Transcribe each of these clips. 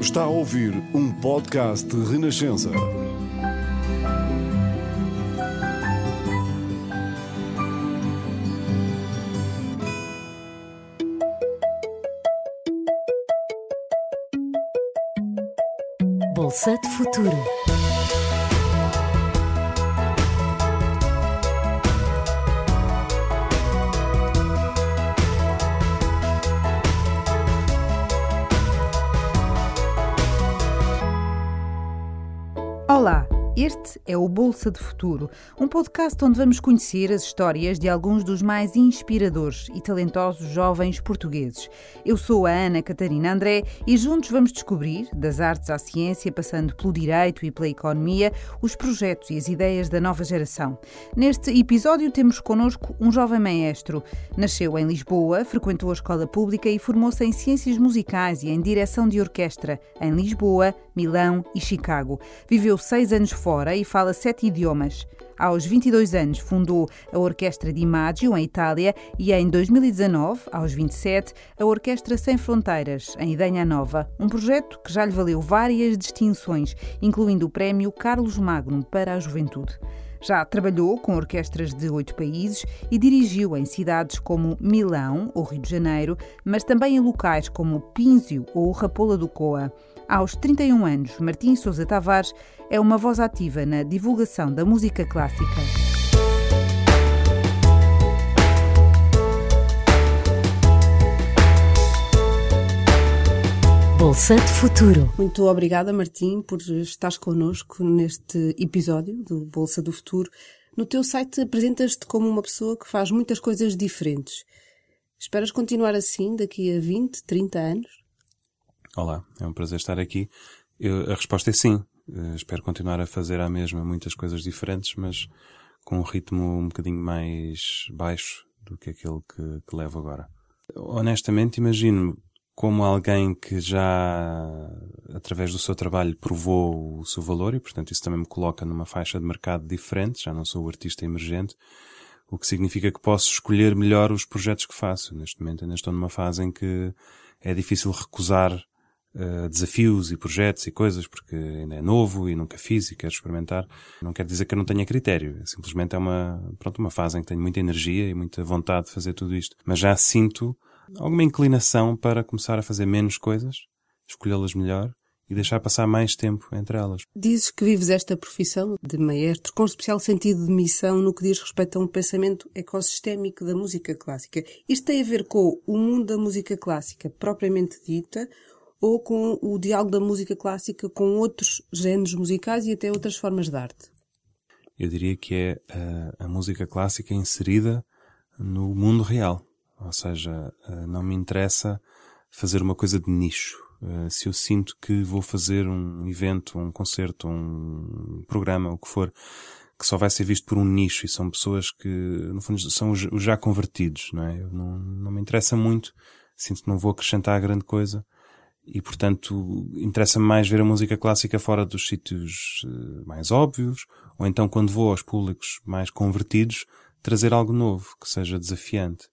Está a ouvir um podcast de Renascença. Bolsa de Futuro. É o Bolsa de Futuro, um podcast onde vamos conhecer as histórias de alguns dos mais inspiradores e talentosos jovens portugueses. Eu sou a Ana Catarina André e juntos vamos descobrir, das artes à ciência, passando pelo direito e pela economia, os projetos e as ideias da nova geração. Neste episódio temos connosco um jovem maestro. Nasceu em Lisboa, frequentou a escola pública e formou-se em ciências musicais e em direção de orquestra em Lisboa, Milão e Chicago. Viveu seis anos fora e fala sete idiomas. Aos 22 anos, fundou a Orquestra di Maggio, em Itália, e em 2019, aos 27, a Orquestra Sem Fronteiras, em Idenha Nova, um projeto que já lhe valeu várias distinções, incluindo o Prémio Carlos Magno para a Juventude. Já trabalhou com orquestras de oito países e dirigiu em cidades como Milão ou Rio de Janeiro, mas também em locais como Pínzio ou Rapola do Coa. Aos 31 anos, Martim Sousa Tavares é uma voz ativa na divulgação da música clássica. Bolsa de Futuro. Muito obrigada, Martim, por estares connosco neste episódio do Bolsa do Futuro. No teu site apresentas-te como uma pessoa que faz muitas coisas diferentes. Esperas continuar assim daqui a 20, 30 anos? Olá, é um prazer estar aqui. Eu, a resposta é sim. Uh, espero continuar a fazer a mesma muitas coisas diferentes, mas com um ritmo um bocadinho mais baixo do que aquele que, que levo agora. Honestamente, imagino como alguém que já, através do seu trabalho, provou o seu valor e, portanto, isso também me coloca numa faixa de mercado diferente. Já não sou o artista emergente, o que significa que posso escolher melhor os projetos que faço. Neste momento ainda estou numa fase em que é difícil recusar uh, desafios e projetos e coisas porque ainda é novo e nunca fiz e quero experimentar. Não quer dizer que eu não tenha critério. Simplesmente é uma, pronto, uma fase em que tenho muita energia e muita vontade de fazer tudo isto. Mas já sinto alguma inclinação para começar a fazer menos coisas, escolhê-las melhor e deixar passar mais tempo entre elas. Dizes que vives esta profissão de maestro com especial sentido de missão no que diz respeito a um pensamento ecossistémico da música clássica. Isto tem a ver com o mundo da música clássica propriamente dita ou com o diálogo da música clássica com outros géneros musicais e até outras formas de arte? Eu diria que é a, a música clássica inserida no mundo real. Ou seja, eh, não me interessa fazer uma coisa de nicho. Eh, se eu sinto que vou fazer um evento, um concerto, um programa, o que for, que só vai ser visto por um nicho e são pessoas que, no fundo, são os já convertidos, não é? Eu não, não me interessa muito, sinto que não vou acrescentar grande coisa e, portanto, interessa-me mais ver a música clássica fora dos sítios eh, mais óbvios, ou então quando vou aos públicos mais convertidos, trazer algo novo, que seja desafiante.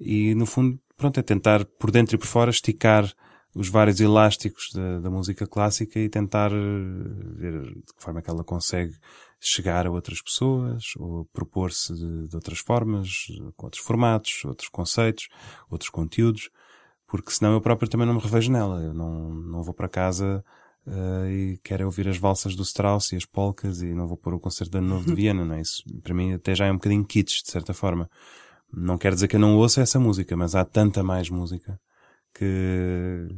E, no fundo, pronto, é tentar, por dentro e por fora, esticar os vários elásticos da, da música clássica e tentar eh, ver de que forma é que ela consegue chegar a outras pessoas ou propor-se de, de, outras formas, com outros formatos, outros conceitos, outros conteúdos, porque senão eu próprio também não me revejo nela. Eu não, não vou para casa uh, e quero ouvir as valsas do Strauss e as polcas e não vou pôr o concerto de Ano Novo de Viena, não é? Isso para mim até já é um bocadinho kitsch, de certa forma. Não quer dizer que eu não ouça essa música, mas há tanta mais música que,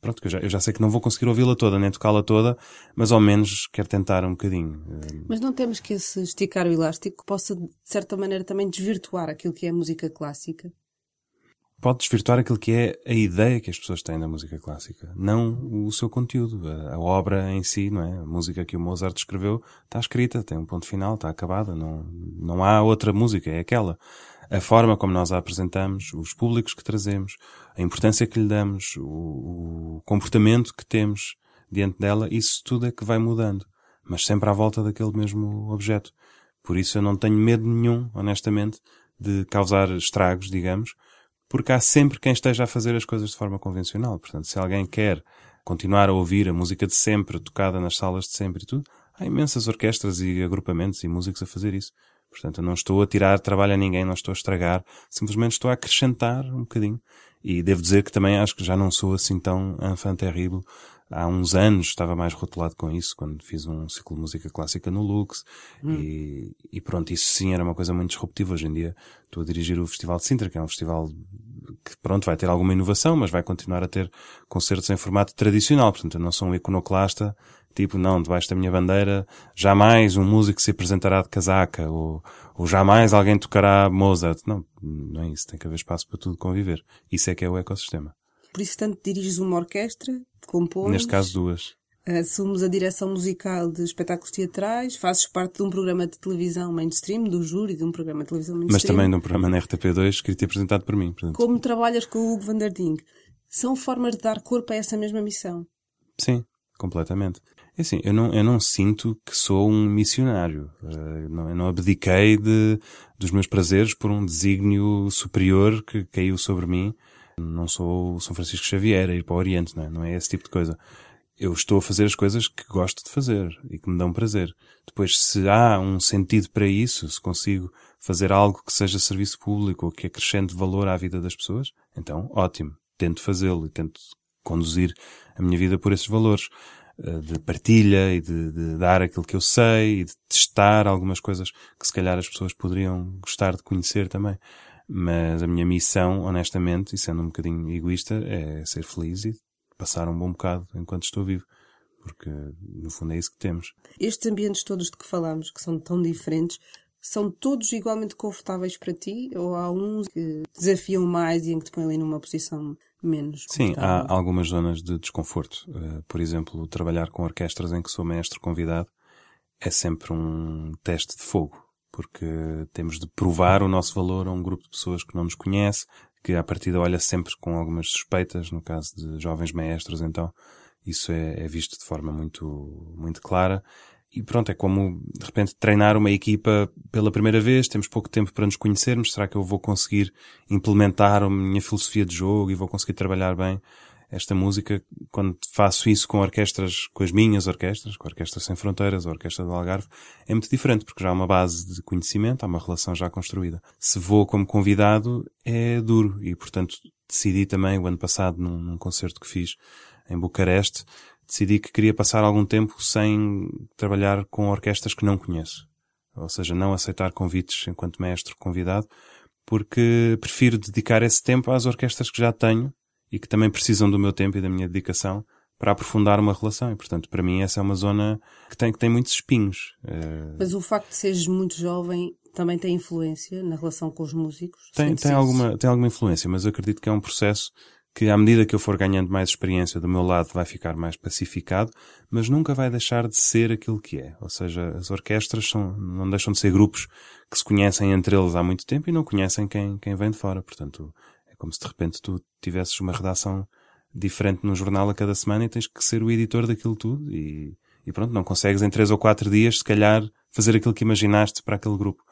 pronto, que eu já, eu já sei que não vou conseguir ouvi-la toda, nem tocá-la toda, mas ao menos quero tentar um bocadinho. Mas não temos que esse esticar o elástico possa, de certa maneira, também desvirtuar aquilo que é a música clássica? Pode desvirtuar aquilo que é a ideia que as pessoas têm da música clássica, não o seu conteúdo, a, a obra em si, não é? A música que o Mozart escreveu está escrita, tem um ponto final, está acabada, não, não há outra música, é aquela a forma como nós a apresentamos, os públicos que trazemos, a importância que lhe damos, o, o comportamento que temos diante dela, isso tudo é que vai mudando, mas sempre à volta daquele mesmo objeto. Por isso eu não tenho medo nenhum, honestamente, de causar estragos, digamos, porque há sempre quem esteja a fazer as coisas de forma convencional. Portanto, se alguém quer continuar a ouvir a música de sempre, tocada nas salas de sempre e tudo, há imensas orquestras e agrupamentos e músicos a fazer isso. Portanto, eu não estou a tirar trabalho a ninguém, não estou a estragar, simplesmente estou a acrescentar um bocadinho. E devo dizer que também acho que já não sou assim tão enfant terrible. Há uns anos estava mais rotulado com isso, quando fiz um ciclo de música clássica no Lux. Hum. E, e, pronto, isso sim era uma coisa muito disruptiva. Hoje em dia estou a dirigir o Festival de Sintra, que é um festival que pronto, vai ter alguma inovação, mas vai continuar a ter concertos em formato tradicional. Portanto, eu não sou um iconoclasta Tipo, não, debaixo da minha bandeira, jamais um músico se apresentará de casaca, ou, ou jamais alguém tocará Mozart. Não, não é isso. Tem que haver espaço para tudo conviver. Isso é que é o ecossistema. Por isso, tanto diriges uma orquestra, compões... Neste caso, duas. Assumes a direção musical de espetáculos teatrais, fazes parte de um programa de televisão mainstream, do júri de um programa de televisão mainstream. Mas também de um programa na RTP2, escrito e apresentado por mim. Portanto. Como trabalhas com o Hugo van der Ding? São formas de dar corpo a essa mesma missão? Sim, completamente. É assim, eu não, eu não sinto que sou um missionário. Uh, não, eu não abdiquei de, dos meus prazeres por um desígnio superior que caiu sobre mim. Não sou o São Francisco Xavier a ir para o Oriente, não é? Não é esse tipo de coisa. Eu estou a fazer as coisas que gosto de fazer e que me dão prazer. Depois, se há um sentido para isso, se consigo fazer algo que seja serviço público ou que acrescente valor à vida das pessoas, então ótimo. Tento fazê-lo e tento conduzir a minha vida por esses valores. Eh, de partilha e de, de, dar aquilo que eu sei e de testar algumas coisas que se calhar as pessoas poderiam gostar de conhecer também. Mas a minha missão, honestamente, e sendo um bocadinho egoísta, é ser feliz e passar um bom bocado enquanto estou vivo. Porque, no fundo, é isso que temos. Estes ambientes todos de que falamos, que são tão diferentes, são todos igualmente confortáveis para ti? Ou há uns que desafiam mais e em que te põem ali numa posição menos Sim, há algumas zonas de desconforto. Uh, por exemplo, trabalhar com orquestras em que sou mestre convidado é sempre um teste de fogo, porque temos de provar o nosso valor a um grupo de pessoas que não nos conhece, que à partida olha sempre com algumas suspeitas, no caso de jovens maestros, então isso é, é visto de forma muito, muito clara. E pronto, é como de repente treinar uma equipa pela primeira vez, temos pouco tempo para nos conhecermos, será que eu vou conseguir implementar a minha filosofia de jogo e vou conseguir trabalhar bem esta música quando faço isso com orquestras, com as minhas orquestras, com a Orquestra Sem Fronteiras, a Orquestra do Algarve, é muito diferente porque já há uma base de conhecimento, há uma relação já construída. Se vou como convidado, é duro e portanto decidi também o ano passado num, num concerto que fiz em Bucareste, decidi que queria passar algum tempo sem trabalhar com orquestras que não conheço. Ou seja, não aceitar convites enquanto mestre convidado, porque prefiro dedicar esse tempo às orquestras que já tenho e que também precisam do meu tempo e da minha dedicação para aprofundar uma relação. E, portanto, para mim essa é uma zona que tem, que tem muitos espinhos. Eh, Mas o facto de seres muito jovem também tem influência na relação com os músicos? Tem, tem, alguma, tem alguma influência, mas acredito que é um processo que à medida que eu for ganhando mais experiência do meu lado vai ficar mais pacificado, mas nunca vai deixar de ser aquilo que é. Ou seja, as orquestras são, não deixam de ser grupos que se conhecem entre eles há muito tempo e não conhecem quem, quem vem de fora. Portanto, como se de repente tu tivesses uma redação diferente no jornal a cada semana e tens que ser o editor daquilo tudo e, e pronto, não consegues em três ou quatro dias, se calhar, fazer aquilo que imaginaste para aquele grupo.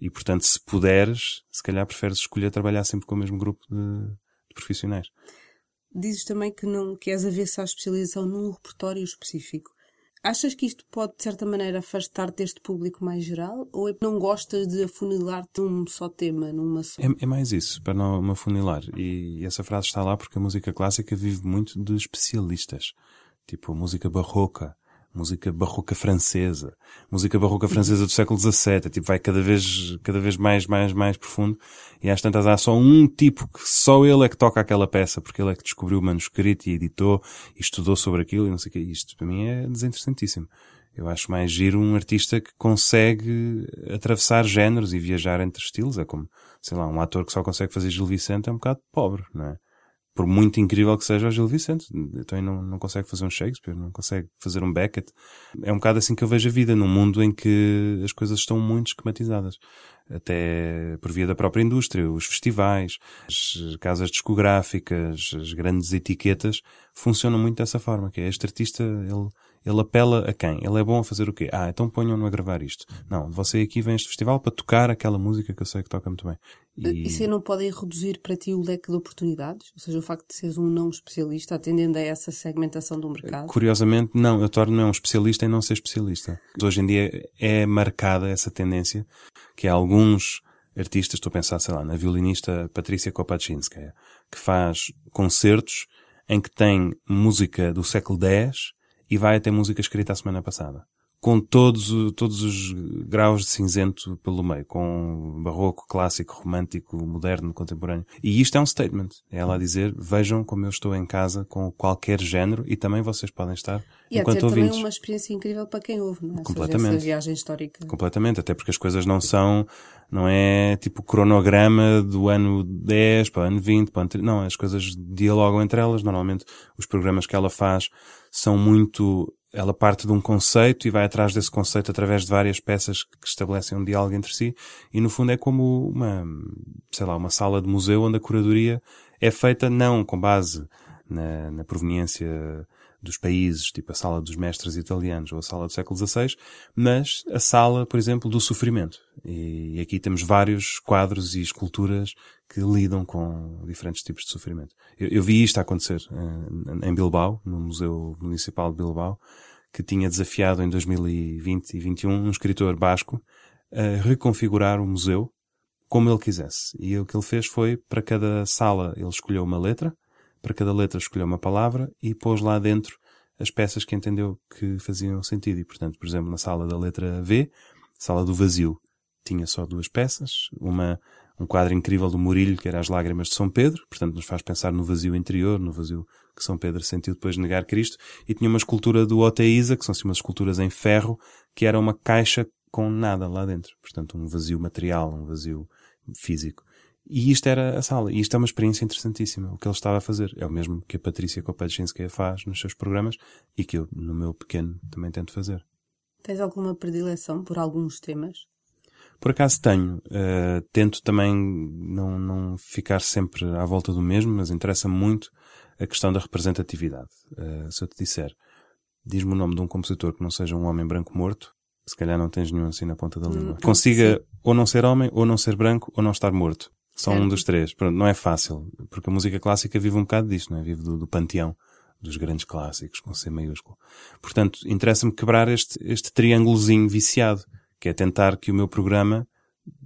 E portanto, se puderes, se calhar preferes escolher trabalhar sempre com o mesmo grupo de, profissionais. Dizes também que não queres avessa à especialização num repertório específico. Achas que isto pode, de certa maneira, afastar-te deste público mais geral? Ou é que não gostas de afunilar-te num só tema, numa só? É, é, mais isso, para não me afunilar. E essa frase está lá porque a música clássica vive muito de especialistas. Tipo a música barroca, música barroca francesa, música barroca francesa do século XVII, tipo, vai cada vez, cada vez mais, mais, mais profundo, e às tantas há só um tipo que só ele é que toca aquela peça, porque ele é que descobriu o manuscrito e editou, e estudou sobre aquilo, e não sei o que, isto para mim é desinteressantíssimo. Eu acho mais giro um artista que consegue atravessar géneros e viajar entre estilos, é como, sei lá, um ator que só consegue fazer Gil Vicente é um bocado pobre, não é? Por muito incrível que seja o Gil Vicente. Então não, não consegue fazer um Shakespeare, não consegue fazer um Beckett. É um bocado assim que eu vejo a vida, num mundo em que as coisas estão muito esquematizadas. Até por via da própria indústria, os festivais, as casas discográficas, as grandes etiquetas funcionam muito dessa forma, que é este artista, ele, Ele apela a quem? Ele é bom a fazer o quê? Ah, então ponham-no a gravar isto. Não, você aqui vem a este festival para tocar aquela música que eu sei que toca muito bem. E... Isso aí não pode reduzir para ti o leque de oportunidades? Ou seja, o facto de seres um não especialista, atendendo a essa segmentação do mercado? Curiosamente, não. Eu torno-me um especialista em não ser especialista. Hoje em dia é marcada essa tendência que há alguns artistas, estou a pensar, sei lá, na violinista Patrícia Kopaczynska, que faz concertos em que tem música do século X e vai até música escrita a semana passada com todos, todos os graus de cinzento pelo meio, com barroco, clássico, romântico, moderno, contemporâneo. E isto é um statement. É ela a dizer, vejam como eu estou em casa com qualquer género e também vocês podem estar e enquanto é ouvintes. também uma experiência incrível para quem ouve, não é? Completamente. Seja, viagem histórica. Completamente, até porque as coisas não são, não é tipo cronograma do ano 10 para o ano 20, para o ano 30. Não, as coisas dialogam entre elas. Normalmente os programas que ela faz são muito ela parte de um conceito e vai atrás desse conceito através de várias peças que estabelecem um diálogo entre si. E no fundo é como uma, sei lá, uma sala de museu onde a curadoria é feita não com base na, na proveniência dos países, tipo a sala dos mestres italianos ou a sala do século XVI, mas a sala, por exemplo, do sofrimento. E aqui temos vários quadros e esculturas que lidam com diferentes tipos de sofrimento. Eu, eu vi isto acontecer uh, em Bilbao, no Museu Municipal de Bilbao, que tinha desafiado em 2020 e 2021 um escritor basco a reconfigurar o museu como ele quisesse. E o que ele fez foi, para cada sala, ele escolheu uma letra, para cada letra escolheu uma palavra e pôs lá dentro as peças que entendeu que faziam sentido. E, portanto, por exemplo, na sala da letra V, sala do vazio, tinha só duas peças, uma um quadro incrível do Murilho, que era As Lágrimas de São Pedro, portanto nos faz pensar no vazio interior, no vazio que São Pedro sentiu depois de negar Cristo, e tinha uma escultura do Oteiza, que são assim umas esculturas em ferro, que era uma caixa com nada lá dentro, portanto um vazio material, um vazio físico. E isto era a sala, e isto é uma experiência interessantíssima. O que ele estava a fazer é o mesmo que a Patrícia Kopaczynska faz nos seus programas e que eu, no meu pequeno, também tento fazer. Tens alguma predileção por alguns temas? Por acaso tenho. Uh, tento também não, não ficar sempre à volta do mesmo, mas interessa-me muito a questão da representatividade. Uh, se eu te disser, diz-me o nome de um compositor que não seja um homem branco morto, se calhar não tens nenhum assim na ponta da língua. Hum, Consiga sim. ou não ser homem, ou não ser branco, ou não estar morto. Só um dos três. Pronto, não é fácil, porque a música clássica vive um bocado disto, não é? Vive do, do panteão dos grandes clássicos, com C maiúsculo. Portanto, interessa-me quebrar este, este triângulozinho viciado que é tentar que o meu programa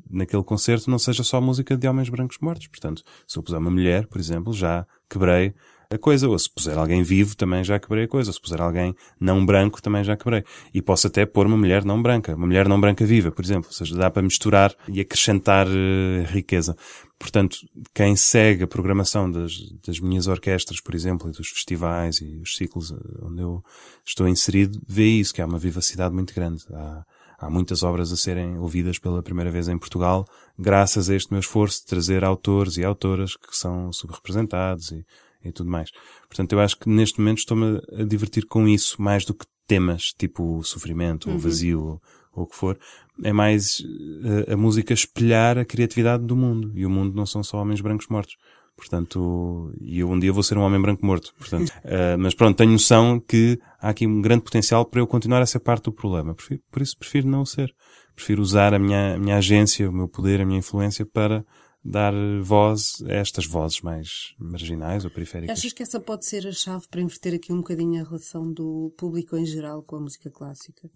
naquele concerto não seja só música de homens brancos mortos. Portanto, se eu puser uma mulher, por exemplo, já quebrei a coisa. Ou se puser alguém vivo, também já quebrei a coisa. Ou se puser alguém não branco, também já quebrei. E posso até pôr uma mulher não branca. Uma mulher não branca viva, por exemplo. Ou seja, dá para misturar e acrescentar uh, riqueza. Portanto, quem segue a programação das, das minhas orquestras, por exemplo, e dos festivais e os ciclos eh, onde eu estou inserido, vê isso, que há uma vivacidade muito grande. Há, há muitas obras a serem ouvidas pela primeira vez em Portugal, graças a este meu esforço de trazer autores e autoras que são subrepresentados e, e tudo mais. Portanto, eu acho que neste momento estou-me a divertir com isso, mais do que temas tipo sofrimento uhum. ou vazio ou, o que for. É mais a, eh, a música espelhar a criatividade do mundo. E o mundo não são só homens brancos mortos. Portanto, e eu um dia vou ser um homem branco morto. Portanto, uh, mas pronto, tenho noção que há aqui um grande potencial para eu continuar a ser parte do problema. Prefiro, por isso prefiro não ser. Prefiro usar a minha, a minha agência, o meu poder, a minha influência para dar voz a estas vozes mais marginais ou periféricas. Achas que essa pode ser a chave para inverter aqui um bocadinho a relação do público em geral com a música clássica?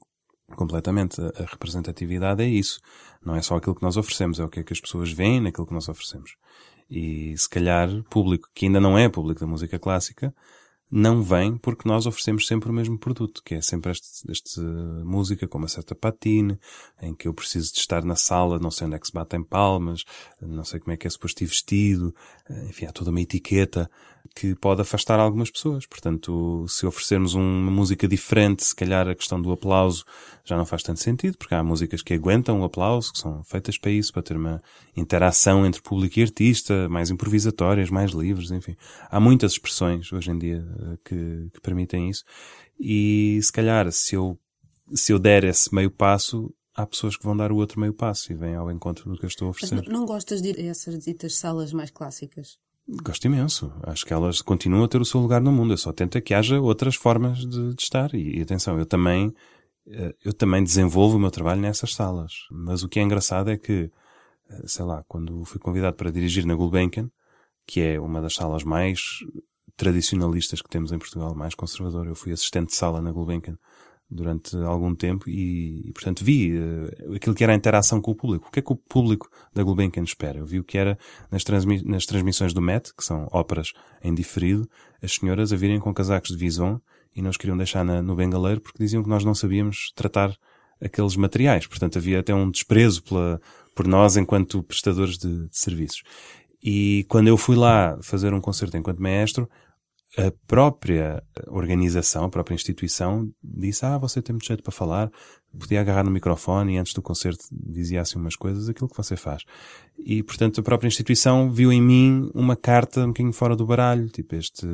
Completamente. A, representatividade é isso. Não é só aquilo que nós oferecemos, é o que é que as pessoas veem naquilo que nós oferecemos. E se calhar público que ainda não é público da música clássica não vem porque nós oferecemos sempre o mesmo produto, que é sempre este, este música com uma certa patine, em que eu preciso de estar na sala, não sei onde é que se batem palmas, não sei como é que é suposto ir vestido, enfim, há toda uma etiqueta que pode afastar algumas pessoas. Portanto, se oferecermos uma música diferente, se calhar a questão do aplauso já não faz tanto sentido, porque há músicas que aguentam o aplauso, que são feitas para isso, para ter uma interação entre público e artista, mais improvisatórias, mais livres, enfim. Há muitas expressões hoje em dia eh, que, que permitem isso. E se calhar, se eu, se eu der esse meio passo, há pessoas que vão dar o outro meio passo e vêm ao encontro do que eu estou a oferecer. Mas não, não gostas de ir a essas ditas salas mais clássicas? Gosto imenso. Acho que elas continuam a ter o seu lugar no mundo. Eu só tento é que haja outras formas de, de estar. E, e, atenção, eu também, eh, eu também desenvolvo o meu trabalho nessas salas. Mas o que é engraçado é que, eh, sei lá, quando fui convidado para dirigir na Gulbenkian, que é uma das salas mais tradicionalistas que temos em Portugal, mais conservadora, eu fui assistente de sala na Gulbenkian durante algum tempo e, e portanto, vi uh, aquilo que era a interação com o público. O que é que o público da Gulbenkian espera? Eu vi o que era nas, transmi nas transmissões do MET, que são óperas em diferido, as senhoras a virem com casacos de vison e não os queriam deixar na, no bengaleiro porque diziam que nós não sabíamos tratar aqueles materiais. Portanto, havia até um desprezo pela, por nós enquanto prestadores de, de serviços. E quando eu fui lá fazer um concerto enquanto maestro, a própria organização, a própria instituição disse, ah, você tem muito jeito para falar, podia agarrar no microfone e antes do concerto dizia assim umas coisas, aquilo que você faz. E, portanto, a própria instituição viu em mim uma carta um bocadinho fora do baralho, tipo, este,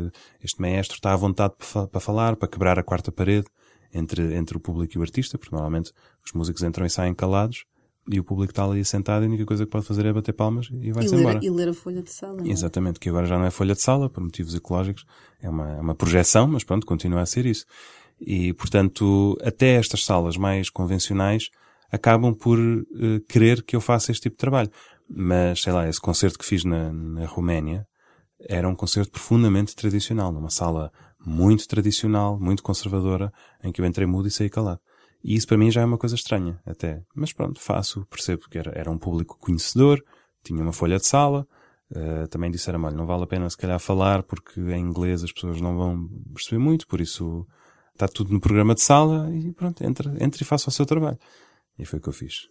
este maestro está à vontade para falar, para quebrar a quarta parede entre, entre o público e o artista, porque normalmente os músicos entram e saem calados, e o público está ali sentado e a única coisa que pode fazer é bater palmas e vai-se embora. E ler a folha de sala. É? Exatamente, que agora já não é folha de sala, por motivos ecológicos, é uma, é uma projeção, mas pronto, continua a ser isso. E, portanto, até estas salas mais convencionais acabam por uh, querer que eu faça este tipo de trabalho. Mas, sei lá, esse concerto que fiz na, na Roménia era um concerto profundamente tradicional, numa sala muito tradicional, muito conservadora, em que eu entrei mudo e saí calado. E isso para mim já é uma coisa estranha, até. Mas pronto, faço, percebo que era, era um público conhecedor, tinha uma folha de sala, uh, também disseram, olha, não vale a pena se calhar falar, porque em inglês as pessoas não vão perceber muito, por isso está tudo no programa de sala e pronto, entra, entra e faça o seu trabalho. E foi o que eu fiz.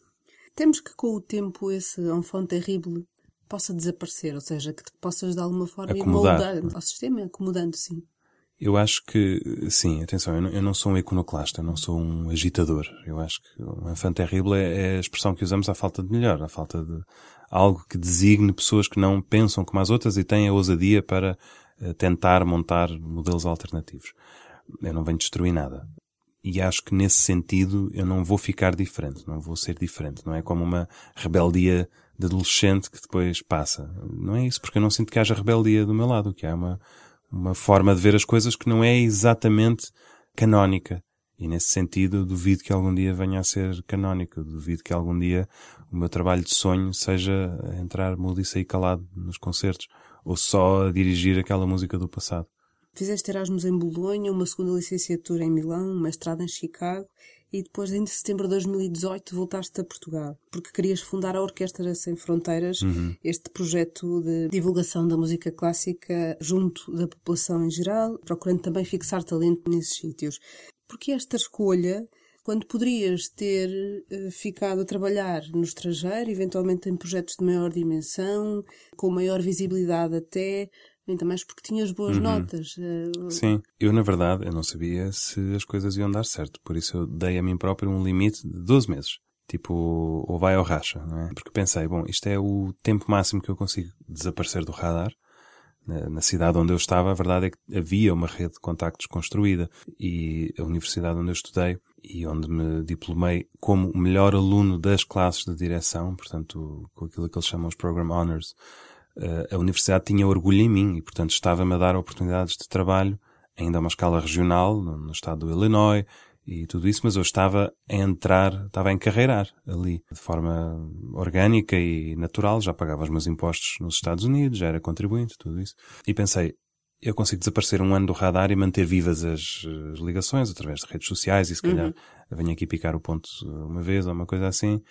Temos que com o tempo esse enfant terrível possa desaparecer, ou seja, que te possas de alguma forma Acomodar. ir moldando ao sistema, acomodando, sim. Eu acho que, sim, atenção, eu não, eu não, sou um iconoclasta, não sou um agitador. Eu acho que um enfant terrible é, é a expressão que usamos à falta de melhor, à falta de algo que designe pessoas que não pensam como as outras e têm a ousadia para uh, tentar montar modelos alternativos. Eu não venho destruir nada. E acho que nesse sentido eu não vou ficar diferente, não vou ser diferente. Não é como uma rebeldia de adolescente que depois passa. Não é isso, porque eu não sinto que haja rebeldia do meu lado, que há uma, uma forma de ver as coisas que não é exatamente canónica. E nesse sentido, duvido que algum dia venha a ser canónica. Duvido que algum dia o meu trabalho de sonho seja entrar mudo e sair calado nos concertos. Ou só dirigir aquela música do passado. Fizeste Erasmus em Bolonha, uma segunda licenciatura em Milão, uma mestrado em Chicago e depois, em setembro de 2018, voltaste a Portugal, porque querias fundar a Orquestra Sem Fronteiras, uhum. este projeto de divulgação da música clássica junto da população em geral, procurando também fixar talento nesses sítios. Porque esta escolha, quando poderias ter uh, ficado a trabalhar no estrangeiro, eventualmente em projetos de maior dimensão, com maior visibilidade até, ainda mais porque tinhas boas uhum. notas. Uh... Sim, eu na verdade eu não sabia se as coisas iam dar certo, por isso eu dei a mim próprio um limite de 12 meses. Tipo, ou vai ou racha, não é? Porque pensei, bom, isto é o tempo máximo que eu consigo desaparecer do radar. Na cidade onde eu estava, a verdade é que havia uma rede de contactos construída e a universidade onde eu estudei e onde me diplomei como o melhor aluno das classes de direção, portanto, com aquilo que eles chamam os Program Honors, a universidade tinha orgulho em mim e, portanto, estava-me a dar oportunidades de trabalho, ainda a uma escala regional, no, estado do Illinois e tudo isso, mas eu estava a entrar, estava a encarreirar ali, de forma orgânica e natural, já pagava os meus impostos nos Estados Unidos, já era contribuinte, tudo isso. E pensei, eu consigo desaparecer um ano do radar e manter vivas as, as ligações através de redes sociais e se calhar uhum. venho aqui picar o ponto uma vez ou uma coisa assim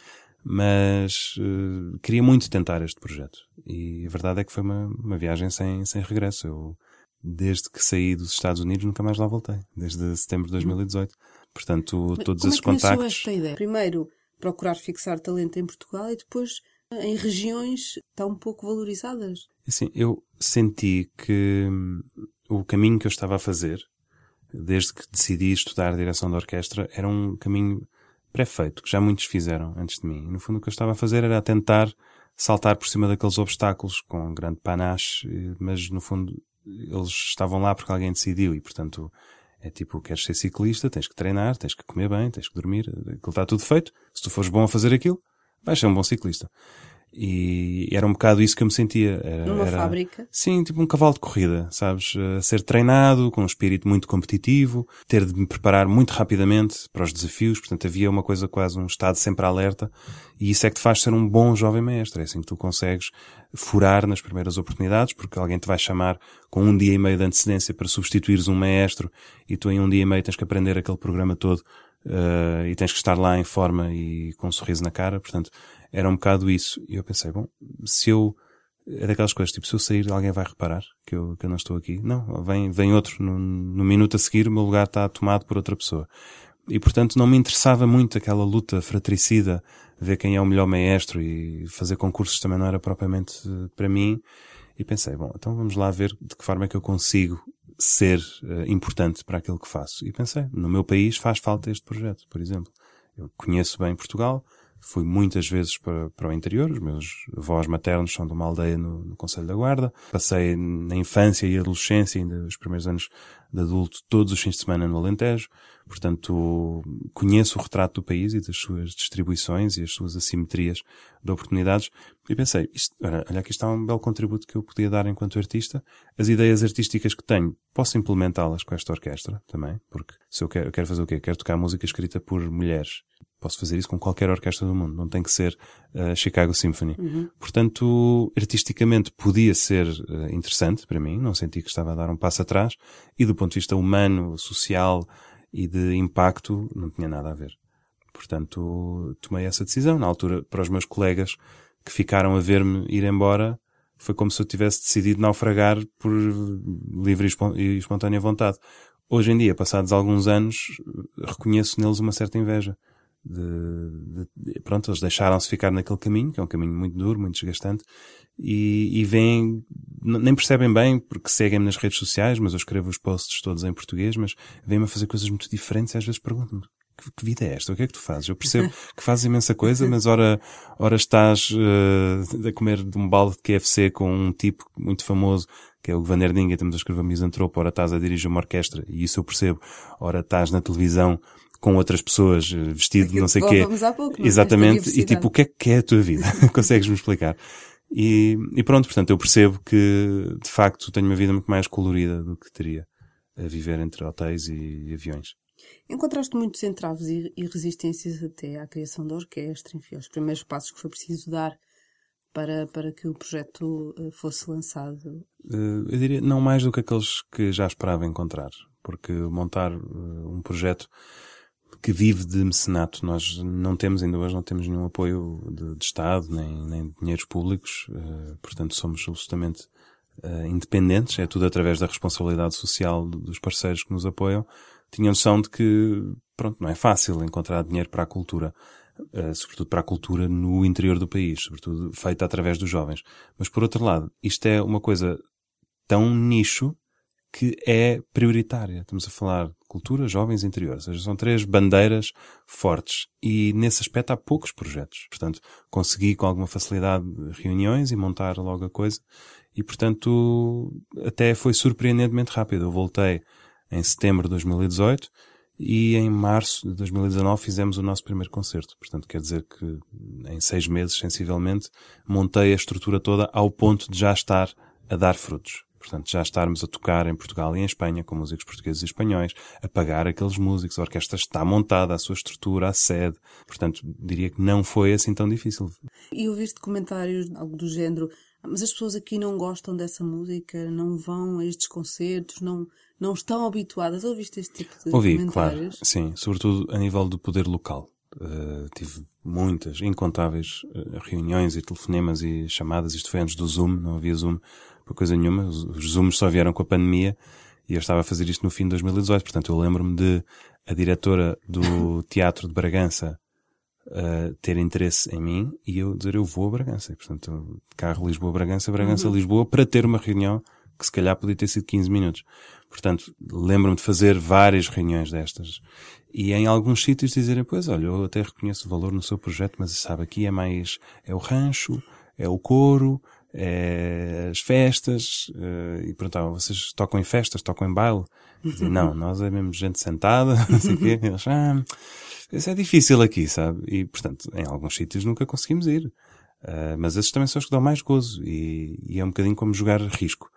mas uh, queria muito tentar este projeto. E a verdade é que foi uma, uma viagem sem, sem regresso. Eu, desde que saí dos Estados Unidos, nunca mais lá voltei. Desde setembro de 2018. Portanto, mas todos como esses é que contactos. esta ideia? Primeiro, procurar fixar talento em Portugal e depois em regiões tão pouco valorizadas. Assim, eu senti que hum, o caminho que eu estava a fazer, desde que decidi estudar a direção da orquestra, era um caminho pré-feito, que já muitos fizeram antes de mim. E no fundo o que eu estava a fazer era tentar saltar por cima daqueles obstáculos com grande panache, mas no fundo eles estavam lá porque alguém decidiu e portanto é tipo, queres ser ciclista, tens que treinar, tens que comer bem, tens que dormir, aquilo está tudo feito. Se tu fores bom a fazer aquilo, vais ser um bom ciclista. E era um bocado isso que eu me sentia. Era, Numa era, fábrica? Sim, tipo um cavalo de corrida, sabes? A ser treinado, com um espírito muito competitivo, ter de me preparar muito rapidamente para os desafios, portanto havia uma coisa quase um estado sempre alerta, e isso é que te faz ser um bom jovem mestre, é assim que tu consegues furar nas primeiras oportunidades, porque alguém te vai chamar com um dia e meio de antecedência para substituires um maestro, e tu em um dia e meio tens que aprender aquele programa todo, uh, e tens que estar lá em forma e com um sorriso na cara, portanto, era um bocado isso. E eu pensei, bom, se eu, é daquelas coisas, tipo, se eu sair, alguém vai reparar que eu, que eu não estou aqui. Não, vem, vem outro. No, no minuto a seguir, o meu lugar está tomado por outra pessoa. E, portanto, não me interessava muito aquela luta fratricida, ver quem é o melhor maestro e fazer concursos também não era propriamente eh, para mim. E pensei, bom, então vamos lá ver de que forma é que eu consigo ser uh, importante para aquilo que faço. E pensei, no meu país faz falta este projeto, por exemplo. Eu conheço bem Portugal, Fui muitas vezes para, para o interior, os meus avós maternos são de uma aldeia no, no Conselho da Guarda. Passei na infância e adolescência, ainda os primeiros anos de adulto, todos os fins de semana no Alentejo. Portanto, conheço o retrato do país e das suas distribuições e as suas assimetrias de oportunidades. E pensei, isto, olha, aqui está um belo contributo que eu podia dar enquanto artista. As ideias artísticas que tenho, posso implementá-las com esta orquestra também, porque se eu quero, eu quero fazer o quê? Quero tocar música escrita por mulheres posso fazer isso com qualquer orquestra do mundo, não tem que ser a uh, Chicago Symphony. Uhum. Portanto, artisticamente podia ser uh, interessante para mim, não senti que estava a dar um passo atrás, e do ponto de vista humano, social e de impacto, não tinha nada a ver. Portanto, tomei essa decisão. Na altura, para os meus colegas que ficaram a ver-me ir embora, foi como se eu tivesse decidido naufragar por livre e espontânea vontade. Hoje em dia, passados alguns anos, reconheço neles uma certa inveja de, de, pronto, eles deixaram-se ficar naquele caminho, que é um caminho muito duro, muito desgastante, e, e vêm, nem percebem bem, porque seguem-me nas redes sociais, mas eu escrevo os posts todos em português, mas vêm-me a fazer coisas muito diferentes e às vezes perguntam-me, que, que, vida é esta? O que é que tu fazes? Eu percebo que fazes imensa coisa, mas ora, ora estás uh, a comer de um balde de KFC com um tipo muito famoso que é o Van der Ding, estamos a escrever Misantropo, ora estás a dirigir uma orquestra, e isso eu percebo, ora estás na televisão com outras pessoas, eh, vestido de não sei o quê. Pouco, é? Exatamente. E tipo, o que é que é a tua vida? Consegues-me explicar? E, e, pronto, portanto, eu percebo que, de facto, tenho uma vida muito mais colorida do que teria a viver entre hotéis e aviões. Encontraste muitos entraves e, e resistências até à criação da orquestra, enfim, aos primeiros passos que foi preciso dar para, para que o projeto eh, fosse lançado? Uh, eu diria, não mais do que aqueles que já esperava encontrar, porque montar um projeto que vive de mecenato. Nós não temos, ainda hoje, não temos nenhum apoio de, de Estado, nem, nem dinheiros públicos, uh, portanto somos absolutamente uh, independentes, é tudo através da responsabilidade social dos parceiros que nos apoiam. Tinha noção de que, pronto, não é fácil encontrar dinheiro para a cultura. Uh, sobretudo para a cultura no interior do país, sobretudo feita através dos jovens. Mas por outro lado, isto é uma coisa tão nicho que é prioritária. Estamos a falar cultura, jovens e interior. Ou seja, são três bandeiras fortes. E nesse aspecto há poucos projetos. Portanto, consegui com alguma facilidade reuniões e montar logo a coisa. E portanto, até foi surpreendentemente rápido. Eu voltei em setembro de 2018 e em março de 2019 fizemos o nosso primeiro concerto. Portanto, quer dizer que em seis meses, sensivelmente, montei a estrutura toda ao ponto de já estar a dar frutos. Portanto, já estarmos a tocar em Portugal e em Espanha com músicos portugueses e espanhóis, a pagar aqueles músicos, a orquestra está montada, a sua estrutura, a sede. Portanto, diria que não foi assim tão difícil. E ouviste comentários, algo do género, mas as pessoas aqui não gostam dessa música, não vão a estes concertos, não, não estão habituadas. Ouviste este tipo de Ouvi, comentários? claro. Sim, sobretudo a nível do poder local. Uh, tive muitas, incontáveis uh, reuniões e telefonemas e chamadas. Isto foi antes do Zoom, não havia Zoom coisa nenhuma. Os, os Zooms só vieram com a pandemia e eu estava a fazer isto no fim de 2018. Portanto, eu lembro-me de a diretora do Teatro de Bragança uh, ter interesse em mim e eu dizer eu vou a Bragança. E, portanto, carro Lisboa-Bragança, Bragança-Lisboa uhum. para ter uma reunião que se calhar podia ter sido 15 minutos. Portanto, lembro-me de fazer várias reuniões destas. E em alguns sítios dizerem, pois olha, eu até reconheço o valor no seu projeto, mas sabe, aqui é mais, é o rancho, é o couro, é as festas, uh, e perguntavam, vocês tocam em festas, tocam em baile? Dizia, não, nós é mesmo gente sentada, não sei o quê. Eles, ah, isso é difícil aqui, sabe? E, portanto, em alguns sítios nunca conseguimos ir. Uh, mas esses também são os que dão mais gozo e, e, é um bocadinho como jogar risco.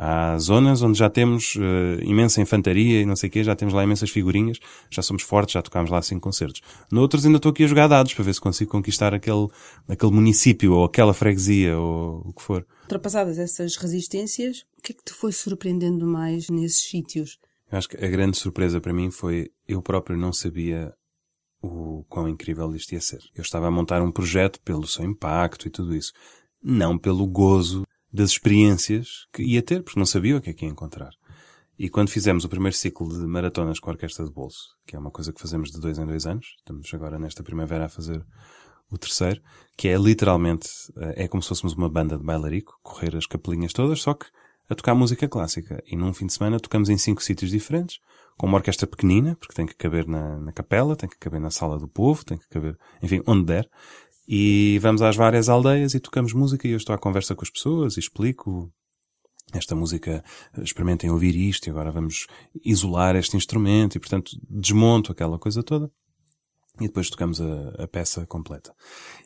Há zonas onde já temos uh, imensa infantaria e não sei o quê, já temos lá imensas figurinhas, já somos fortes, já tocámos lá cinco concertos. Noutros ainda estou aqui a jogar dados para ver se consigo conquistar aquele, aquele município ou aquela freguesia ou o que for. Ultrapassadas essas resistências, o que é que te foi surpreendendo mais nesses sítios? Eu acho que a grande surpresa para mim foi eu próprio não sabia o quão incrível isto ia ser. Eu estava a montar um projeto pelo seu impacto e tudo isso. Não pelo gozo das experiências que ia ter, porque não sabia o que é que ia encontrar. E quando fizemos o primeiro ciclo de maratonas com a Orquestra de Bolso, que é uma coisa que fazemos de dois em dois anos, estamos agora nesta primavera a fazer o terceiro, que é literalmente, eh, é como se fôssemos uma banda de bailarico, correr as capelinhas todas, só que a tocar música clássica. E num fim de semana tocamos em cinco sítios diferentes, com uma orquestra pequenina, porque tem que caber na, na capela, tem que caber na sala do povo, tem que caber, enfim, onde der. E vamos às várias aldeias e tocamos música e eu estou à conversa com as pessoas e explico esta música, experimentem ouvir isto e agora vamos isolar este instrumento e portanto desmonto aquela coisa toda. E depois tocamos a, a peça completa.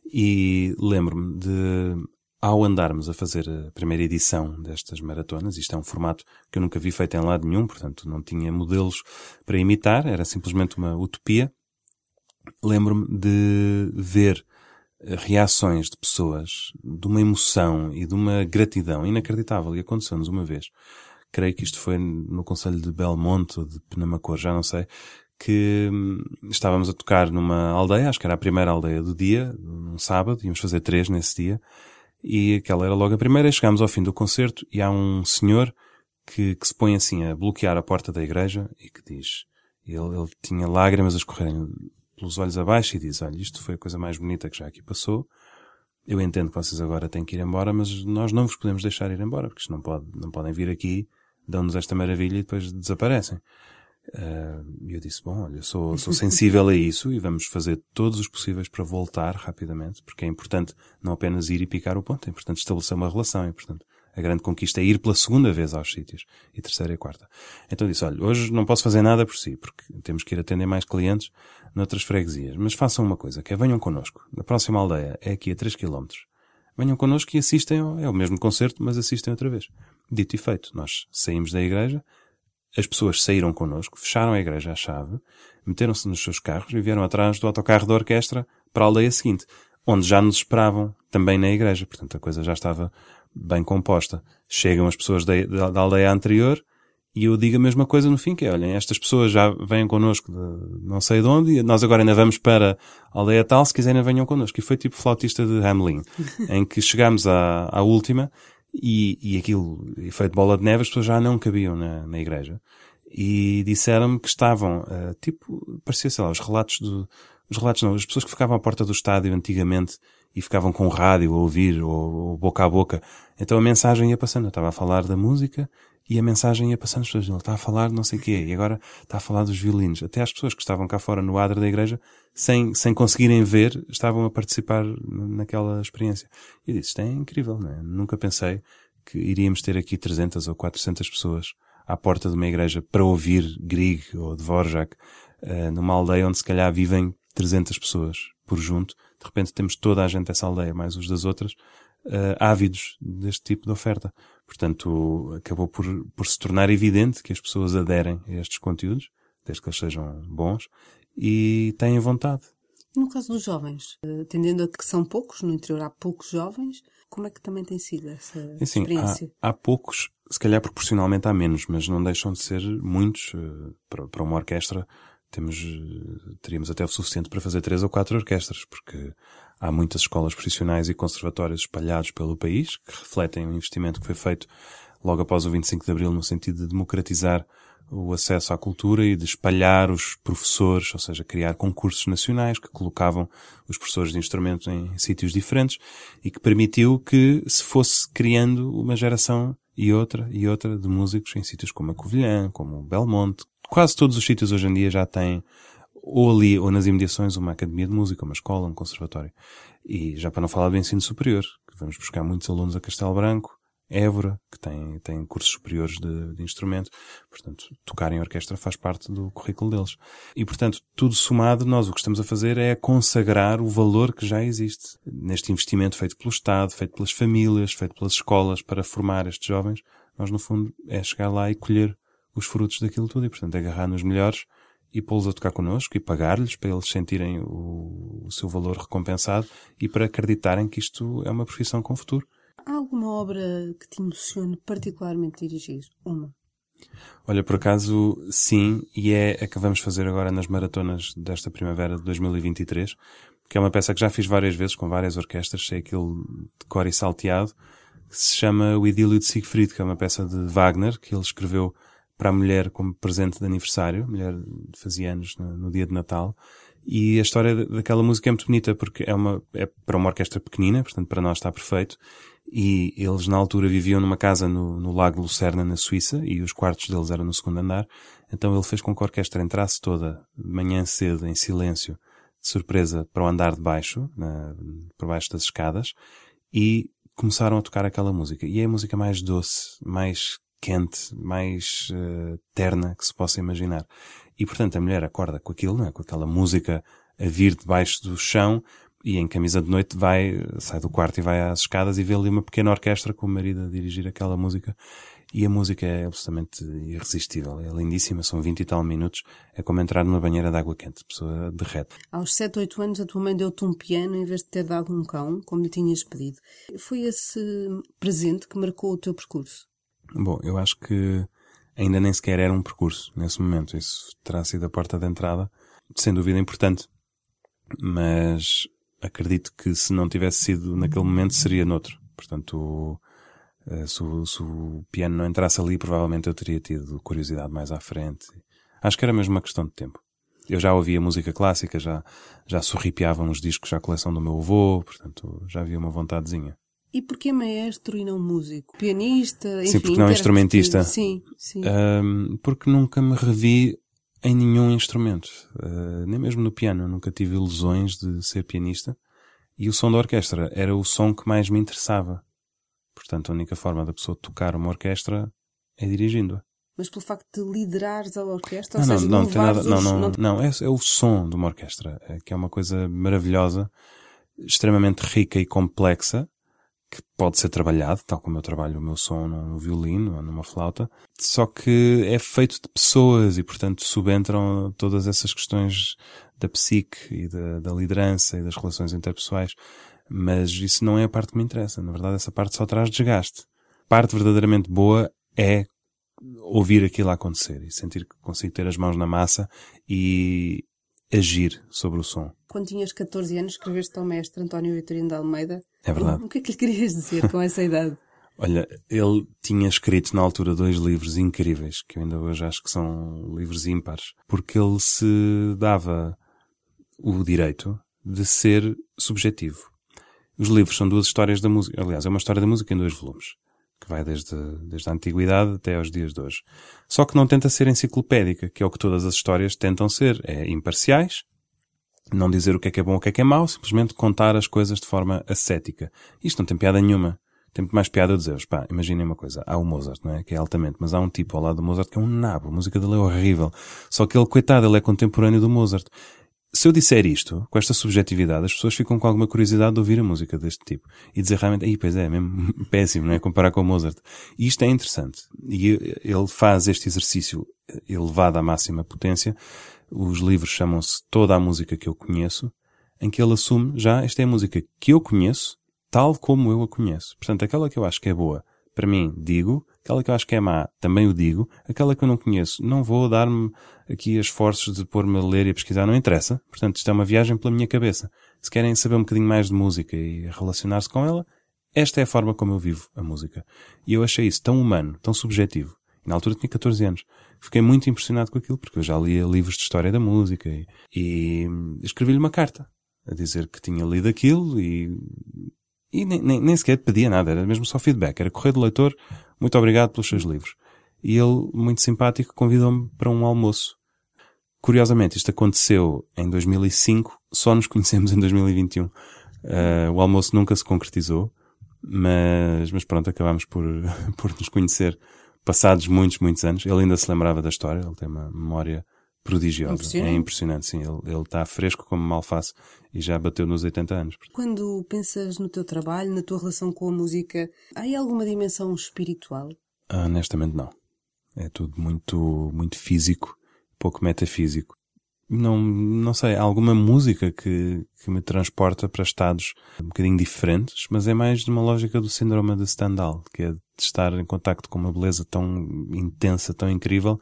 E lembro-me de, ao andarmos a fazer a primeira edição destas maratonas, isto é um formato que eu nunca vi feito em lado nenhum, portanto não tinha modelos para imitar, era simplesmente uma utopia. Lembro-me de ver reações de pessoas, de uma emoção e de uma gratidão inacreditável. E aconteceu-nos uma vez, creio que isto foi no Conselho de Belmonte ou de Penamacor, já não sei, que hum, estávamos a tocar numa aldeia, acho que era a primeira aldeia do dia, num sábado, íamos fazer três nesse dia, e aquela era logo a primeira, e chegámos ao fim do concerto e há um senhor que, que se põe assim a bloquear a porta da igreja e que diz, ele, ele tinha lágrimas a escorrerem pelos olhos abaixo e diz, olha, isto foi a coisa mais bonita que já aqui passou. Eu entendo que vocês agora têm que ir embora, mas nós não vos podemos deixar ir embora, porque isto não pode, não podem vir aqui, dão-nos esta maravilha e depois desaparecem. Uh, e eu disse, bom, olha, sou, sou sensível a isso e vamos fazer todos os possíveis para voltar rapidamente, porque é importante não apenas ir e picar o ponto, é importante estabelecer uma relação, é importante a grande conquista é ir pela segunda vez aos sítios. E terceira e quarta. Então disse, olha, hoje não posso fazer nada por si, porque temos que ir atender mais clientes noutras freguesias. Mas façam uma coisa, que é venham connosco. Na próxima aldeia é aqui a 3 km. Venham connosco e assistem, ao, é o mesmo concerto, mas assistem outra vez. Dito e feito, nós saímos da igreja, as pessoas saíram connosco, fecharam a igreja à chave, meteram-se nos seus carros e vieram atrás do autocarro da orquestra para a aldeia seguinte, onde já nos esperavam também na igreja. Portanto, a coisa já estava bem composta. Chegam as pessoas da, da, da, aldeia anterior e eu digo a mesma coisa no fim, que é, olhem, estas pessoas já vêm connosco de não sei de onde e nós agora ainda vamos para a aldeia tal, se quiserem venham connosco. E foi tipo flautista de Hamelin, em que chegámos à, à última e, e aquilo, efeito bola de neve, as pessoas já não cabiam na, na igreja. E disseram-me que estavam, uh, tipo, parecia, sei lá, os relatos do, os relatos não, as pessoas que ficavam à porta do estádio antigamente e ficavam com o rádio a ouvir, ou, ou, boca a boca. Então a mensagem ia passando. Eu estava a falar da música e a mensagem ia passando. As pessoas, ele está a falar de não sei o quê, e agora está a falar dos violinos. Até as pessoas que estavam cá fora no adro da igreja, sem, sem conseguirem ver, estavam a participar naquela experiência. E disse, isto é incrível, não é? Nunca pensei que iríamos ter aqui 300 ou 400 pessoas à porta de uma igreja para ouvir Grieg ou Dvorak, uh, numa aldeia onde se calhar vivem 300 pessoas por junto, de repente temos toda a gente dessa aldeia, mais os das outras, uh, ávidos deste tipo de oferta. Portanto, acabou por, por se tornar evidente que as pessoas aderem a estes conteúdos, desde que eles sejam bons, e têm vontade. No caso dos jovens, atendendo a que são poucos, no interior há poucos jovens, como é que também tem sido essa assim, experiência? Há, há, poucos, se calhar proporcionalmente há menos, mas não deixam de ser muitos uh, para, para uma orquestra temos, teríamos até o suficiente para fazer três ou quatro orquestras, porque há muitas escolas profissionais e conservatórios espalhados pelo país que refletem o investimento que foi feito logo após o 25 de Abril no sentido de democratizar o acesso à cultura e de espalhar os professores, ou seja, criar concursos nacionais que colocavam os professores de instrumentos em sítios diferentes e que permitiu que se fosse criando uma geração e outra e outra de músicos em sítios como a Covilhã, como Belmonte, quase todos os sítios hoje em dia já têm ou ali ou nas imediações uma academia de música, uma escola, um conservatório. E já para não falar do ensino superior, que vamos buscar muitos alunos a Castelo Branco, Évora, que tem, tem cursos superiores de, de instrumento. Portanto, tocar em orquestra faz parte do currículo deles. E, portanto, tudo somado, nós o que estamos a fazer é consagrar o valor que já existe neste investimento feito pelo Estado, feito pelas famílias, feito pelas escolas para formar estes jovens. Nós, no fundo, é chegar lá e colher os frutos daquilo tudo e, portanto, agarrar nos melhores e pô-los a tocar connosco e pagar-lhes para eles sentirem o, o, seu valor recompensado e para acreditarem que isto é uma profissão com futuro. Há alguma obra que te emocione particularmente dirigir? Uma? Olha, por acaso, sim, e é a que vamos fazer agora nas maratonas desta primavera de 2023, que é uma peça que já fiz várias vezes com várias orquestras, sei aquilo de cor e salteado, que se chama O Idílio de Siegfried, que é uma peça de Wagner, que ele escreveu para a mulher como presente de aniversário. A mulher fazia anos no, no dia de Natal. E a história daquela música é muito bonita porque é uma, é para uma orquestra pequenina, portanto para nós está perfeito. E eles na altura viviam numa casa no, no Lago Lucerna, na Suíça, e os quartos deles eram no segundo andar. Então ele fez com que a orquestra entrasse toda, manhã cedo, em silêncio, de surpresa, para o andar de baixo, na, por baixo das escadas, e começaram a tocar aquela música. E é a música mais doce, mais quente, mais uh, terna que se possa imaginar. E portanto a mulher acorda com aquilo, é? com aquela música a vir debaixo do chão e em camisa de noite vai, sai do quarto e vai às escadas e vê ali uma pequena orquestra com o marido a dirigir aquela música. E a música é absolutamente irresistível, é lindíssima, são 20 e tal minutos, é como entrar numa banheira de água quente, a pessoa derrete. Aos 7, 8 anos a tua mãe deu-te um piano em vez de ter dado um cão, como lhe tinhas pedido. Foi esse presente que marcou o teu percurso? Bom, eu acho que ainda nem sequer era um percurso nesse momento. Isso terá sido a porta de entrada, sem dúvida importante. Mas acredito que se não tivesse sido naquele momento, seria noutro. Portanto, eh, se o, se o piano não entrasse ali, provavelmente eu teria tido curiosidade mais à frente. Acho que era mesmo uma questão de tempo. Eu já ouvia música clássica, já, já sorripiava uns discos à coleção do meu avô, portanto, já havia uma vontadezinha. E porquê maestro e não músico? Pianista, enfim. Sim, porque não é instrumentista. Sim, sim. Um, porque nunca me revi em nenhum instrumento. Uh, nem mesmo no piano. Nunca tive ilusões de ser pianista. E o som da orquestra era o som que mais me interessava. Portanto, a única forma da pessoa tocar uma orquestra é dirigindo-a. Mas pelo facto de liderares a orquestra, não, ou seja, não, não, tem nada, os, não, não, não, não é, é, o som de uma orquestra, é, que é uma coisa maravilhosa, extremamente rica e complexa, que pode ser trabalhado, tal como eu trabalho o meu som no violino ou numa flauta, só que é feito de pessoas e, portanto, subentram todas essas questões da psique e da, da liderança e das relações interpessoais. Mas isso não é a parte que me interessa. Na verdade, essa parte só traz desgaste. Parte verdadeiramente boa é ouvir aquilo acontecer e sentir que consigo ter as mãos na massa e agir sobre o som. Quando tinhas 14 anos, escreveste ao mestre António Vitorino de Almeida. É verdade. O que é que lhe querias dizer com essa idade? Olha, ele tinha escrito na altura dois livros incríveis, que eu ainda hoje acho que são livros ímpares, porque ele se dava o direito de ser subjetivo. Os livros são duas histórias da música. Aliás, é uma história da música em dois volumes, que vai desde, desde a antiguidade até aos dias de hoje. Só que não tenta ser enciclopédica, que é o que todas as histórias tentam ser. É imparciais, não dizer o que é que é bom ou o que é que é mau, simplesmente contar as coisas de forma ascética. Isto não tem piada nenhuma. Tem muito mais piada eu dizer, pá, imaginem uma coisa, há o Mozart, não é? Que é altamente, mas há um tipo ao lado do Mozart que é um nabo, a música dele é horrível. Só que ele, coitado, ele é contemporâneo do Mozart. Se eu disser isto, com esta subjetividade, as pessoas ficam com alguma curiosidade de ouvir a música deste tipo. E dizer realmente, aí, pois é, é mesmo péssimo, não é? Comparar com o Mozart. E isto é interessante. E ele faz este exercício elevado à máxima potência, os livros chamam-se Toda a Música que eu conheço, em que ele assume já esta é a música que eu conheço, tal como eu a conheço. Portanto, aquela que eu acho que é boa, para mim, digo, aquela que eu acho que é má, também o digo, aquela que eu não conheço, não vou dar-me aqui esforços de pôr-me a ler e a pesquisar, não interessa. Portanto, isto é uma viagem pela minha cabeça. Se querem saber um bocadinho mais de música e relacionar-se com ela, esta é a forma como eu vivo a música. E eu achei isso tão humano, tão subjetivo. Na altura tinha 14 anos fiquei muito impressionado com aquilo, porque eu já lia livros de história da música e, e escrevi-lhe uma carta a dizer que tinha lido aquilo e, e nem, nem, nem, sequer pedia nada, era mesmo só feedback, era correio do leitor, muito obrigado pelos seus livros. E ele, muito simpático, convidou-me para um almoço. Curiosamente, isto aconteceu em 2005, só nos conhecemos em 2021. Uh, o almoço nunca se concretizou, Mas, mas pronto, acabámos por, por nos conhecer passados muitos, muitos anos. Ele ainda se lembrava da história, ele tem uma memória prodigiosa. Impressionante. É impressionante, sim. Ele, ele está fresco como uma alface e já bateu nos 80 anos. Quando pensas no teu trabalho, na tua relação com a música, há aí alguma dimensão espiritual? Ah, honestamente, não. É tudo muito, muito físico, pouco metafísico. Não, não sei, alguma música que, que me transporta para estados um bocadinho diferentes, mas é mais de uma lógica do síndrome de Stendhal, que é de estar em contacto com uma beleza tão intensa, tão incrível,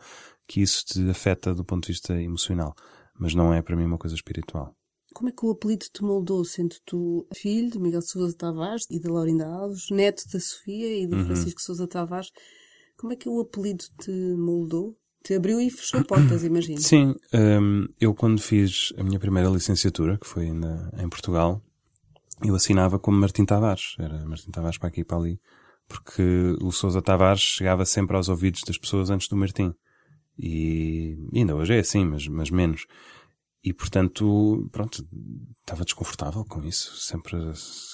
que isso te afeta do ponto de vista emocional. Mas não é para mim uma coisa espiritual. Como é que o apelido te moldou, sendo tu filho de Miguel Sousa Tavares e de Laurinda Alves, neto da Sofia e do Uhum. Francisco Sousa Tavares? Como é que o apelido te moldou? Te abriu e fechou portas, imagino. Sim, hum, eu quando fiz a minha primeira licenciatura, que foi ainda em Portugal, eu assinava como Martim Tavares. Era Martim Tavares para aqui e para ali. Porque o Sousa Tavares chegava sempre aos ouvidos das pessoas antes do Martim. E ainda hoje é assim, mas, mas menos. E portanto, pronto, estava desconfortável com isso. Sempre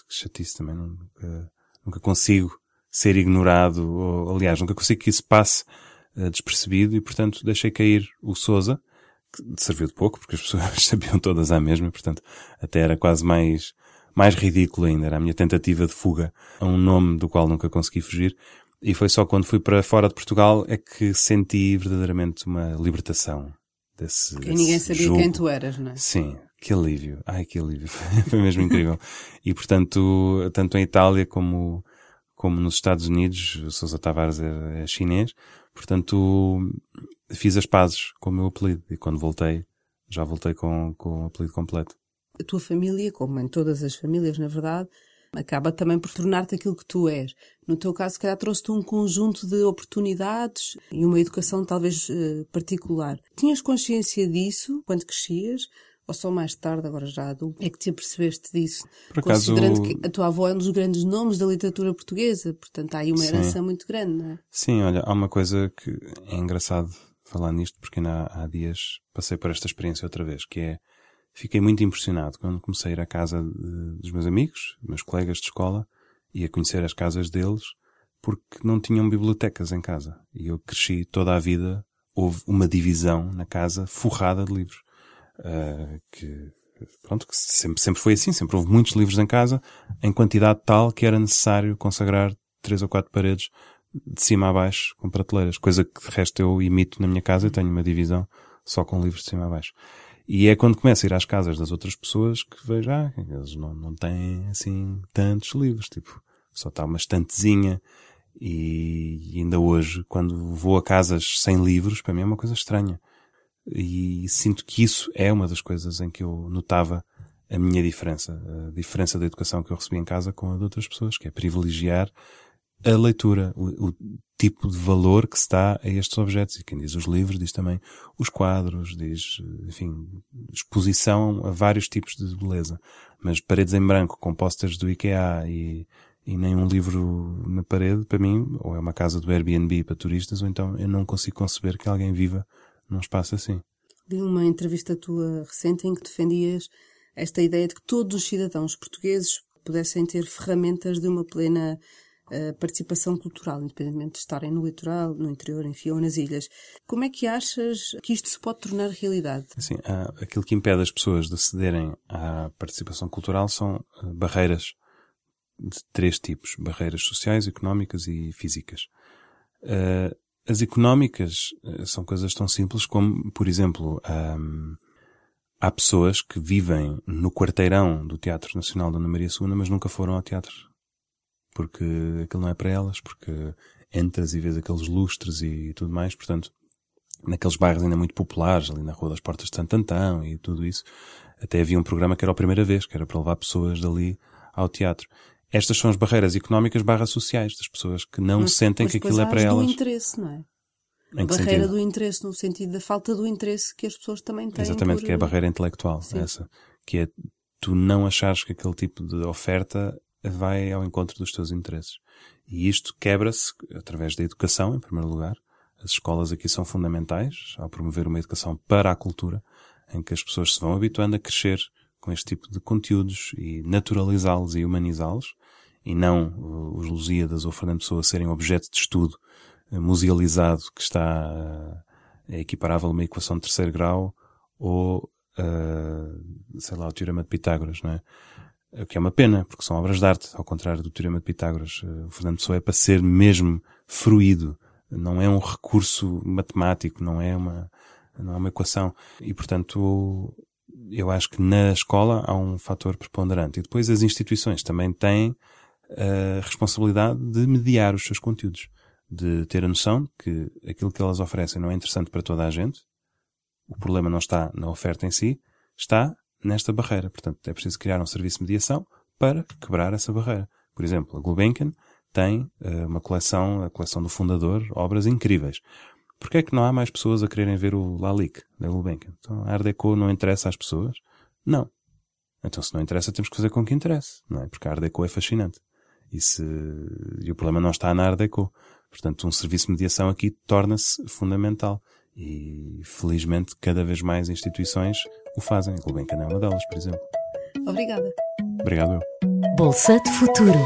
chatice também. Nunca, nunca consigo ser ignorado, ou aliás, nunca consigo que isso passe despercebido e portanto deixei cair o Sousa, que serviu de pouco, porque as pessoas sabiam todas à mesma, e, portanto até era quase mais, mais ridículo ainda. Era a minha tentativa de fuga a um nome do qual nunca consegui fugir. E foi só quando fui para fora de Portugal é que senti verdadeiramente uma libertação desse, Porque ninguém desse sabia jogo. quem tu eras, não é? Sim, que alívio. Ai, que alívio. Foi mesmo incrível. E portanto, tanto em Itália como, como nos Estados Unidos, o Sousa Tavares é, é chinês, portanto, fiz as pazes com o meu apelido. E quando voltei, já voltei com, com o apelido completo. A tua família, como em todas as famílias, na verdade, acaba também por tornar-te aquilo que tu és. No teu caso, se calhar trouxe-te um conjunto de oportunidades e uma educação talvez eh, particular. Tinhas consciência disso quando crescias? Ou só mais tarde, agora já adulto, é que te apercebeste disso? Por acaso- Considerando que a tua avó é um dos grandes nomes da literatura portuguesa, portanto há aí uma Sim. herança muito grande, não é? Sim, olha, há uma coisa que é engraçado falar nisto, porque ainda há, há dias passei por esta experiência outra vez, que é, fiquei muito impressionado quando comecei a ir à casa de- dos meus amigos, meus colegas de escola, e a conhecer as casas deles, porque não tinham bibliotecas em casa. E eu cresci toda a vida, houve uma divisão na casa forrada de livros. Ah, que, pronto, que sempre, sempre foi assim, sempre houve muitos livros em casa, em quantidade tal que era necessário consagrar três ou quatro paredes de cima a baixo com prateleiras, coisa que de resto eu imito na minha casa, eu tenho uma divisão só com livros de cima a baixo. E é quando começo a ir às casas das outras pessoas que vejo, ah, eles não, não têm assim tantos livros, tipo, só está uma estantezinha e ainda hoje, quando vou a casas sem livros, para mim é uma coisa estranha. E sinto que isso é uma das coisas em que eu notava a minha diferença, a diferença da educação que eu recebi em casa com a de outras pessoas, que é privilegiar a leitura, o, o tipo de valor que se dá a estes objetos. E quem diz os livros diz também os quadros, diz, enfim, exposição a vários tipos de beleza. Mas paredes em branco com posters do IKEA e, e nem um livro na parede, para mim, ou é uma casa do Airbnb para turistas, ou então eu não consigo conceber que alguém viva num espaço assim. Li uma entrevista tua recente em que defendias esta ideia de que todos os cidadãos portugueses pudessem ter ferramentas de uma plena eh, participação cultural, independentemente de estarem no litoral, no interior, enfim, ou nas ilhas. Como é que achas que isto se pode tornar realidade? Assim, há- aquilo que impede as pessoas de acederem à participação cultural são eh, barreiras de três tipos. Barreiras sociais, económicas e físicas. Eh, as económicas eh, são coisas tão simples como, por exemplo, há pessoas que vivem no quarteirão do Teatro Nacional da Ana Maria II, mas nunca foram ao teatro. Porque aquilo não é para elas, porque entras e vês aqueles lustres e tudo mais, portanto, naqueles bairros ainda muito populares, ali na Rua das Portas de Santo Antão e tudo isso, até havia um programa que era a primeira vez, que era para levar pessoas dali ao teatro. Estas são as barreiras económicas barra sociais, das pessoas que não Mas- sentem mas que aquilo é para as elas. do interesse, não é? Em A barreira sentido? do interesse, no sentido da falta do interesse que as pessoas também têm. Exatamente, por- que é a barreira intelectual, Sim. essa. Que é tu não achares que aquele tipo de oferta vai ao encontro dos teus interesses. E isto quebra-se através da educação, em primeiro lugar. As escolas aqui são fundamentais ao promover uma educação para a cultura, em que as pessoas se vão habituando a crescer com este tipo de conteúdos e naturalizá-los e humanizá-los, e não uh, os Lusíadas ou Fernando Pessoa serem objeto de estudo uh, musealizado que está uh, é equiparável a uma equação de terceiro grau ou, uh, sei lá, o Teorema de Pitágoras, não é? O que é uma pena, porque são obras de arte, ao contrário do Teorema de Pitágoras. O Fernando Pessoa é para ser mesmo fruído, não é um recurso matemático, não é uma, não é uma equação. E, portanto, eu acho que na escola há um fator preponderante. E depois as instituições também têm a responsabilidade de mediar os seus conteúdos, de ter a noção que aquilo que elas oferecem não é interessante para toda a gente. O problema não está na oferta em si, está nesta barreira. Portanto, é preciso criar um serviço de mediação para quebrar essa barreira. Por exemplo, a Gulbenkian tem uh, uma coleção, a coleção do fundador, obras incríveis. Porquê é que não há mais pessoas a quererem ver o Lalique da Gulbenkian? Então, a Art Deco não interessa às pessoas? Não. Então, se não interessa, temos que fazer com que interesse, não é? Porque a Art Deco é fascinante. E, se... e o problema não está na Art Deco. Portanto, um serviço de mediação aqui torna-se fundamental. E, felizmente, cada vez mais instituições o fazem. A Gulbenkian é uma delas, por exemplo. Obrigada. Obrigado eu. Bolsa de Futuro.